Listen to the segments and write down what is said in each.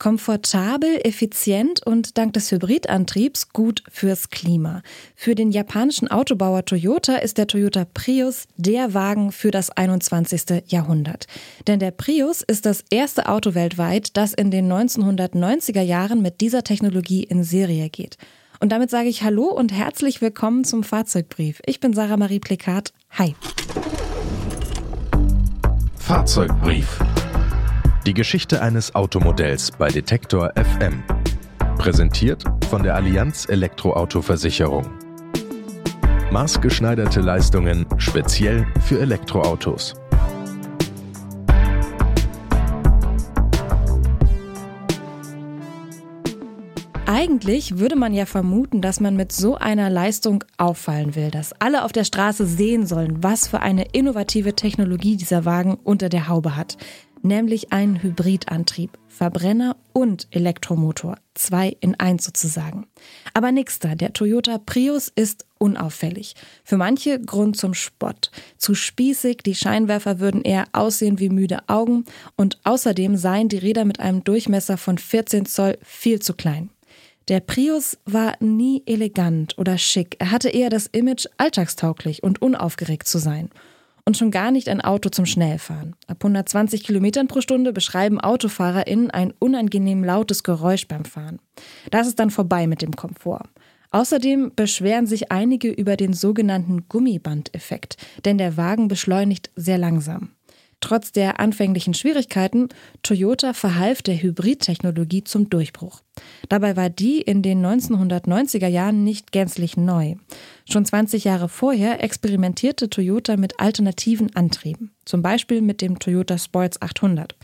Komfortabel, effizient und dank des Hybridantriebs gut fürs Klima. Für den japanischen Autobauer Toyota ist der Toyota Prius der Wagen für das 21. Jahrhundert. Denn der Prius ist das erste Auto weltweit, das in den 1990er Jahren mit dieser Technologie in Serie geht. Und damit sage ich Hallo und herzlich willkommen zum Fahrzeugbrief. Ich bin Sarah Marie Plikat. Hi. Fahrzeugbrief. Die Geschichte eines Automodells bei Detektor FM. Präsentiert von der Allianz Elektroauto-Versicherung. Maßgeschneiderte Leistungen speziell für Elektroautos. Eigentlich würde man ja vermuten, dass man mit so einer Leistung auffallen will, dass alle auf der Straße sehen sollen, was für eine innovative Technologie dieser Wagen unter der Haube hat nämlich einen Hybridantrieb, Verbrenner und Elektromotor, zwei in eins sozusagen. Aber nix da, der Toyota Prius ist unauffällig. Für manche Grund zum Spott. Zu spießig, die Scheinwerfer würden eher aussehen wie müde Augen und außerdem seien die Räder mit einem Durchmesser von 14 Zoll viel zu klein. Der Prius war nie elegant oder schick. Er hatte eher das Image, alltagstauglich und unaufgeregt zu sein und schon gar nicht ein Auto zum Schnellfahren. Ab 120 Kilometern pro Stunde beschreiben AutofahrerInnen ein unangenehm lautes Geräusch beim Fahren. Das ist dann vorbei mit dem Komfort. Außerdem beschweren sich einige über den sogenannten Gummibandeffekt, denn der Wagen beschleunigt sehr langsam. Trotz der anfänglichen Schwierigkeiten, Toyota verhalf der Hybridtechnologie zum Durchbruch. Dabei war die in den 1990er Jahren nicht gänzlich neu. Schon 20 Jahre vorher experimentierte Toyota mit alternativen Antrieben, zum Beispiel mit dem Toyota Sports 800.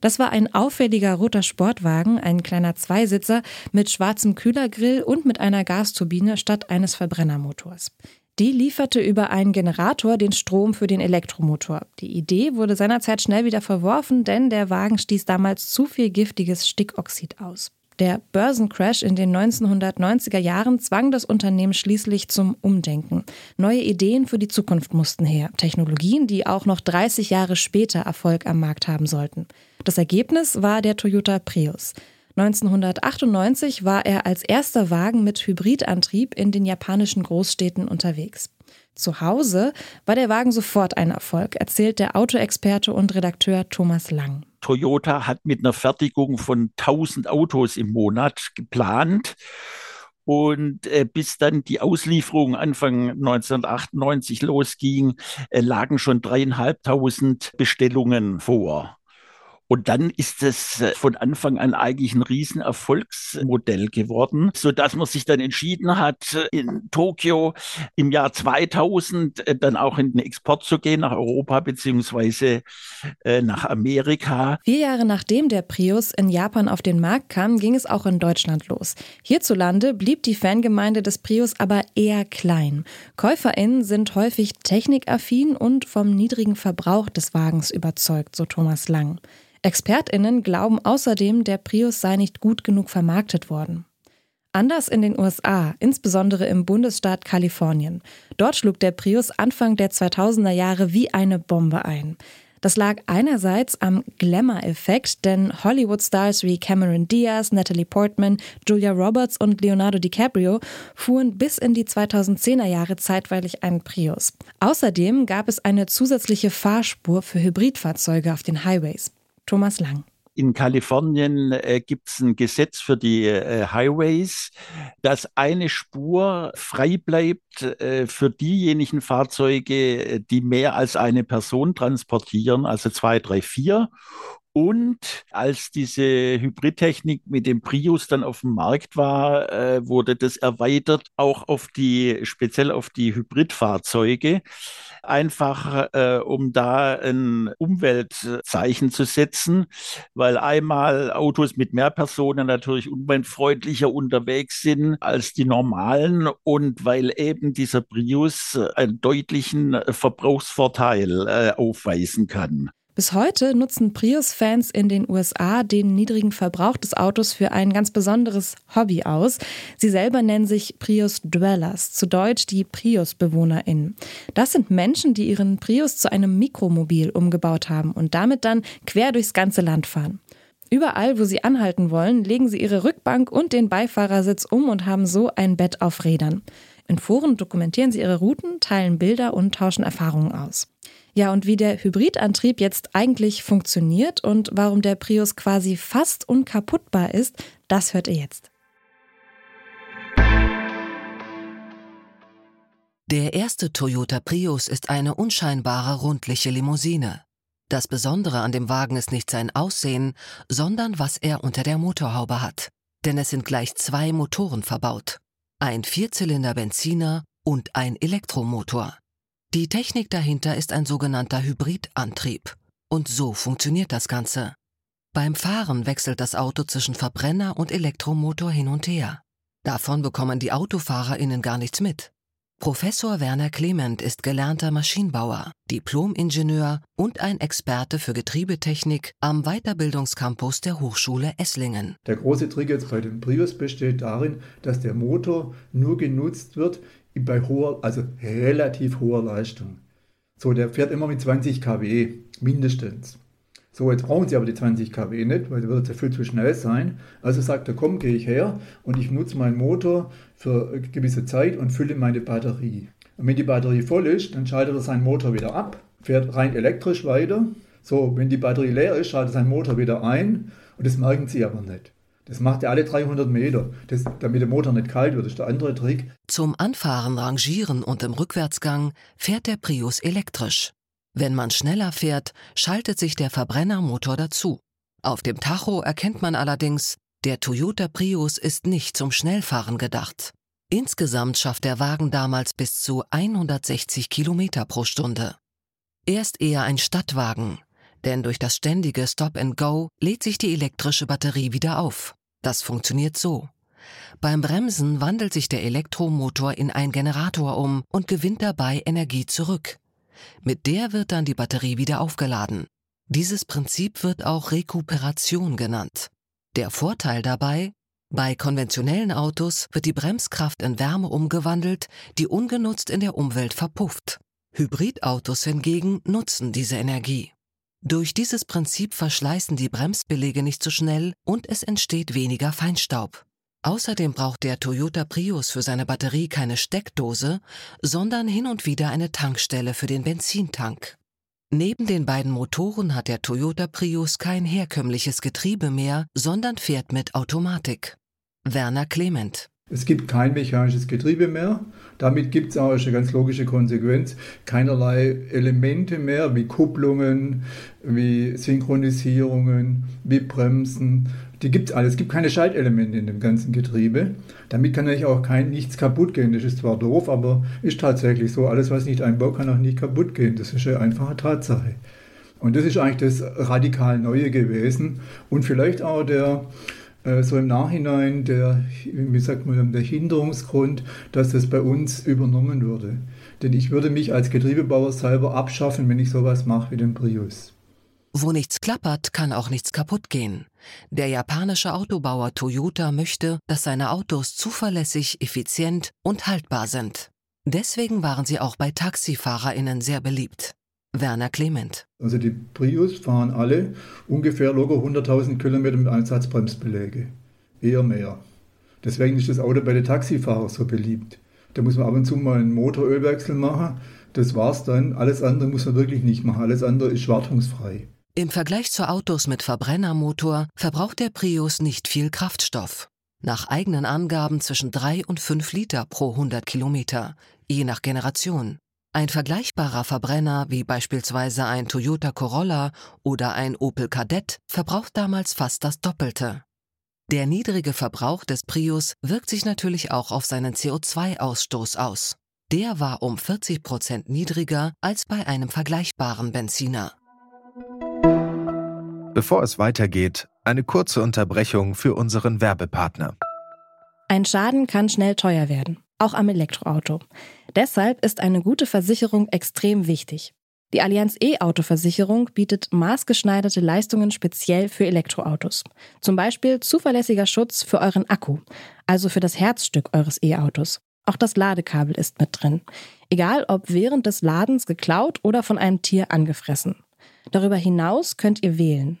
Das war ein auffälliger roter Sportwagen, ein kleiner Zweisitzer mit schwarzem Kühlergrill und mit einer Gasturbine statt eines Verbrennermotors. Die lieferte über einen Generator den Strom für den Elektromotor. Die Idee wurde seinerzeit schnell wieder verworfen, denn der Wagen stieß damals zu viel giftiges Stickoxid aus. Der Börsencrash in den 1990er Jahren zwang das Unternehmen schließlich zum Umdenken. Neue Ideen für die Zukunft mussten her. Technologien, die auch noch 30 Jahre später Erfolg am Markt haben sollten. Das Ergebnis war der Toyota Prius. 1998 war er als erster Wagen mit Hybridantrieb in den japanischen Großstädten unterwegs. Zu Hause war der Wagen sofort ein Erfolg, erzählt der Autoexperte und Redakteur Thomas Lang. Toyota hat mit einer Fertigung von 1000 Autos im Monat geplant. Und äh, bis dann die Auslieferung Anfang 1998 losging, äh, lagen schon dreieinhalbtausend Bestellungen vor. Und dann ist es äh, von Anfang an eigentlich ein Riesenerfolgsmodell geworden, so dass man sich dann entschieden hat, in Tokio im Jahr 2000 äh, dann auch in den Export zu gehen nach Europa äh, nach Amerika. Vier Jahre nachdem der Prius in Japan auf den Markt kam, ging es auch in Deutschland los. Hierzulande blieb die Fangemeinde des Prius aber eher klein. KäuferInnen sind häufig technikaffin und vom niedrigen Verbrauch des Wagens überzeugt, so Thomas Lang. ExpertInnen glauben außerdem, der Prius sei nicht gut genug vermarktet worden. Anders in den USA, insbesondere im Bundesstaat Kalifornien. Dort schlug der Prius Anfang der 2000er Jahre wie eine Bombe ein. Das lag einerseits am Glamour-Effekt, denn Hollywood-Stars wie Cameron Diaz, Natalie Portman, Julia Roberts und Leonardo DiCaprio fuhren bis in die 2010er Jahre zeitweilig einen Prius. Außerdem gab es eine zusätzliche Fahrspur für Hybridfahrzeuge auf den Highways. Thomas Lang. In Kalifornien äh, gibt es ein Gesetz für die äh, Highways, dass eine Spur frei bleibt äh, für diejenigen Fahrzeuge, äh, die mehr als eine Person transportieren, also zwei, drei, vier. Und als diese Hybridtechnik mit dem Prius dann auf dem Markt war, äh, wurde das erweitert auch auf die, speziell auf die Hybridfahrzeuge, einfach äh, um da ein Umweltzeichen zu setzen, weil einmal Autos mit mehr Personen natürlich umweltfreundlicher unterwegs sind als die normalen und weil eben dieser Prius einen deutlichen Verbrauchsvorteil äh, aufweisen kann. Bis heute nutzen Prius-Fans in den USA den niedrigen Verbrauch des Autos für ein ganz besonderes Hobby aus. Sie selber nennen sich Prius-Dwellers, zu Deutsch die Prius-BewohnerInnen. Das sind Menschen, die ihren Prius zu einem Mikromobil umgebaut haben und damit dann quer durchs ganze Land fahren. Überall, wo sie anhalten wollen, legen sie ihre Rückbank und den Beifahrersitz um und haben so ein Bett auf Rädern. In Foren dokumentieren sie ihre Routen, teilen Bilder und tauschen Erfahrungen aus. Ja, und wie der Hybridantrieb jetzt eigentlich funktioniert und warum der Prius quasi fast unkaputtbar ist, das hört ihr jetzt. Der erste Toyota Prius ist eine unscheinbare rundliche Limousine. Das Besondere an dem Wagen ist nicht sein Aussehen, sondern was er unter der Motorhaube hat. Denn es sind gleich zwei Motoren verbaut. Ein Vierzylinder-Benziner und ein Elektromotor. Die Technik dahinter ist ein sogenannter Hybridantrieb. Und so funktioniert das Ganze. Beim Fahren wechselt das Auto zwischen Verbrenner und Elektromotor hin und her. Davon bekommen die AutofahrerInnen gar nichts mit. Professor Werner Clement ist gelernter Maschinenbauer, Diplom-Ingenieur und ein Experte für Getriebetechnik am Weiterbildungscampus der Hochschule Esslingen. Der große Trick jetzt bei dem Prius besteht darin, dass der Motor nur genutzt wird bei hoher, also relativ hoher Leistung. So, der fährt immer mit 20 kW mindestens. So, jetzt brauchen Sie aber die 20 kW nicht, weil der wird ja viel zu schnell sein. Also sagt er, komm, gehe ich her und ich nutze meinen Motor für eine gewisse Zeit und fülle meine Batterie. Und wenn die Batterie voll ist, dann schaltet er seinen Motor wieder ab, fährt rein elektrisch weiter. So, wenn die Batterie leer ist, schaltet er seinen Motor wieder ein und das merken Sie aber nicht. Das macht er alle 300 Meter, das, damit der Motor nicht kalt wird. Das ist der andere Trick. Zum Anfahren, Rangieren und im Rückwärtsgang fährt der Prius elektrisch. Wenn man schneller fährt, schaltet sich der Verbrennermotor dazu. Auf dem Tacho erkennt man allerdings, der Toyota Prius ist nicht zum Schnellfahren gedacht. Insgesamt schafft der Wagen damals bis zu 160 Kilometer pro Stunde. Er ist eher ein Stadtwagen, denn durch das ständige Stop and Go lädt sich die elektrische Batterie wieder auf. Das funktioniert so. Beim Bremsen wandelt sich der Elektromotor in einen Generator um und gewinnt dabei Energie zurück. Mit der wird dann die Batterie wieder aufgeladen. Dieses Prinzip wird auch Rekuperation genannt. Der Vorteil dabei, bei konventionellen Autos wird die Bremskraft in Wärme umgewandelt, die ungenutzt in der Umwelt verpufft. Hybridautos hingegen nutzen diese Energie. Durch dieses Prinzip verschleißen die Bremsbeläge nicht so schnell und es entsteht weniger Feinstaub. Außerdem braucht der Toyota Prius für seine Batterie keine Steckdose, sondern hin und wieder eine Tankstelle für den Benzintank. Neben den beiden Motoren hat der Toyota Prius kein herkömmliches Getriebe mehr, sondern fährt mit Automatik. Werner Clement es gibt kein mechanisches Getriebe mehr. Damit gibt es auch eine ganz logische Konsequenz. Keinerlei Elemente mehr wie Kupplungen, wie Synchronisierungen, wie Bremsen. Die gibt es alles. Es gibt keine Schaltelemente in dem ganzen Getriebe. Damit kann natürlich auch kein nichts kaputt gehen. Das ist zwar doof, aber ist tatsächlich so. Alles, was nicht einbaut, kann auch nicht kaputt gehen. Das ist eine einfache Tatsache. Und das ist eigentlich das radikal Neue gewesen. Und vielleicht auch der, so im Nachhinein der, wie sagt man, der Hinderungsgrund, dass das bei uns übernommen würde. Denn ich würde mich als Getriebebauer selber abschaffen, wenn ich sowas mache wie den Prius. Wo nichts klappert, kann auch nichts kaputt gehen. Der japanische Autobauer Toyota möchte, dass seine Autos zuverlässig, effizient und haltbar sind. Deswegen waren sie auch bei Taxifahrerinnen sehr beliebt. Werner Clement. Also die Prius fahren alle ungefähr locker 100.000 Kilometer mit Einsatzbremsbeläge. Eher mehr. Deswegen ist das Auto bei den Taxifahrern so beliebt. Da muss man ab und zu mal einen Motorölwechsel machen. Das war's dann. Alles andere muss man wirklich nicht machen. Alles andere ist wartungsfrei. Im Vergleich zu Autos mit Verbrennermotor verbraucht der Prius nicht viel Kraftstoff. Nach eigenen Angaben zwischen 3 und 5 Liter pro 100 Kilometer, je nach Generation. Ein vergleichbarer Verbrenner wie beispielsweise ein Toyota Corolla oder ein Opel Kadett verbraucht damals fast das Doppelte. Der niedrige Verbrauch des Prius wirkt sich natürlich auch auf seinen CO2-Ausstoß aus. Der war um 40 Prozent niedriger als bei einem vergleichbaren Benziner. Bevor es weitergeht, eine kurze Unterbrechung für unseren Werbepartner. Ein Schaden kann schnell teuer werden auch am Elektroauto. Deshalb ist eine gute Versicherung extrem wichtig. Die Allianz E-Auto-Versicherung bietet maßgeschneiderte Leistungen speziell für Elektroautos. Zum Beispiel zuverlässiger Schutz für euren Akku, also für das Herzstück eures E-Autos. Auch das Ladekabel ist mit drin. Egal ob während des Ladens geklaut oder von einem Tier angefressen. Darüber hinaus könnt ihr wählen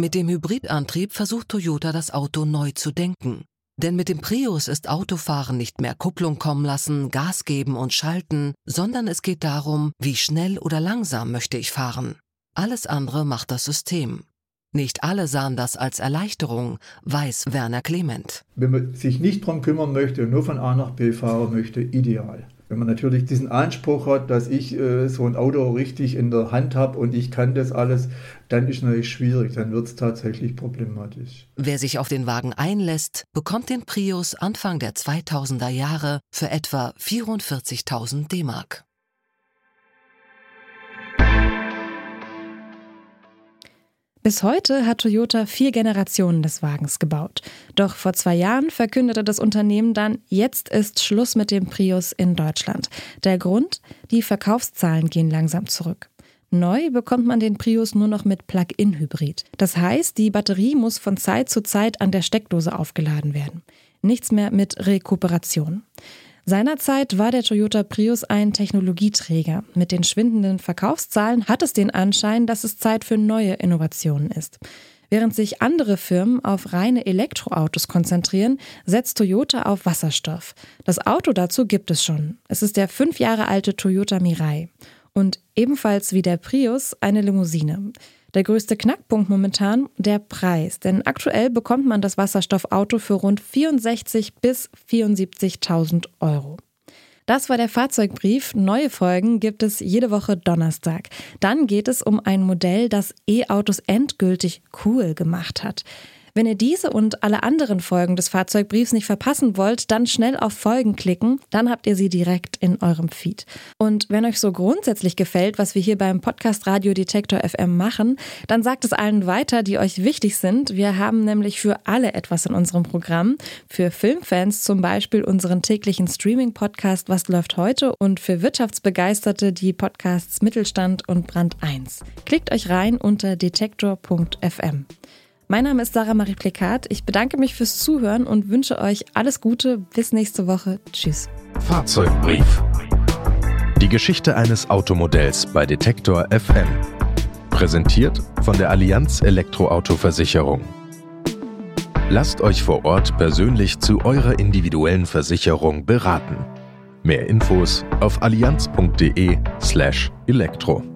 Mit dem Hybridantrieb versucht Toyota das Auto neu zu denken. Denn mit dem Prius ist Autofahren nicht mehr Kupplung kommen lassen, Gas geben und schalten, sondern es geht darum, wie schnell oder langsam möchte ich fahren. Alles andere macht das System. Nicht alle sahen das als Erleichterung, weiß Werner Clement. Wenn man sich nicht darum kümmern möchte und nur von A nach B fahren möchte, ideal. Wenn man natürlich diesen Anspruch hat, dass ich äh, so ein Auto richtig in der Hand habe und ich kann das alles, dann ist es natürlich schwierig, dann wird es tatsächlich problematisch. Wer sich auf den Wagen einlässt, bekommt den Prius Anfang der 2000er Jahre für etwa 44.000 D-Mark. Bis heute hat Toyota vier Generationen des Wagens gebaut. Doch vor zwei Jahren verkündete das Unternehmen dann, jetzt ist Schluss mit dem Prius in Deutschland. Der Grund? Die Verkaufszahlen gehen langsam zurück. Neu bekommt man den Prius nur noch mit Plug-in-Hybrid. Das heißt, die Batterie muss von Zeit zu Zeit an der Steckdose aufgeladen werden. Nichts mehr mit Rekuperation. Seinerzeit war der Toyota Prius ein Technologieträger. Mit den schwindenden Verkaufszahlen hat es den Anschein, dass es Zeit für neue Innovationen ist. Während sich andere Firmen auf reine Elektroautos konzentrieren, setzt Toyota auf Wasserstoff. Das Auto dazu gibt es schon. Es ist der fünf Jahre alte Toyota Mirai. Und ebenfalls wie der Prius eine Limousine. Der größte Knackpunkt momentan der Preis, denn aktuell bekommt man das Wasserstoffauto für rund 64 bis 74.000 Euro. Das war der Fahrzeugbrief. Neue Folgen gibt es jede Woche Donnerstag. Dann geht es um ein Modell, das E-Autos endgültig cool gemacht hat. Wenn ihr diese und alle anderen Folgen des Fahrzeugbriefs nicht verpassen wollt, dann schnell auf Folgen klicken, dann habt ihr sie direkt in eurem Feed. Und wenn euch so grundsätzlich gefällt, was wir hier beim Podcast Radio Detektor FM machen, dann sagt es allen weiter, die euch wichtig sind. Wir haben nämlich für alle etwas in unserem Programm. Für Filmfans zum Beispiel unseren täglichen Streaming-Podcast Was läuft heute und für Wirtschaftsbegeisterte die Podcasts Mittelstand und Brand 1. Klickt euch rein unter detektor.fm. Mein Name ist Sarah Marie Plekat. Ich bedanke mich fürs Zuhören und wünsche euch alles Gute. Bis nächste Woche. Tschüss. Fahrzeugbrief. Die Geschichte eines Automodells bei Detektor FM. Präsentiert von der Allianz Elektroauto-Versicherung. Lasst euch vor Ort persönlich zu eurer individuellen Versicherung beraten. Mehr Infos auf allianz.de/elektro.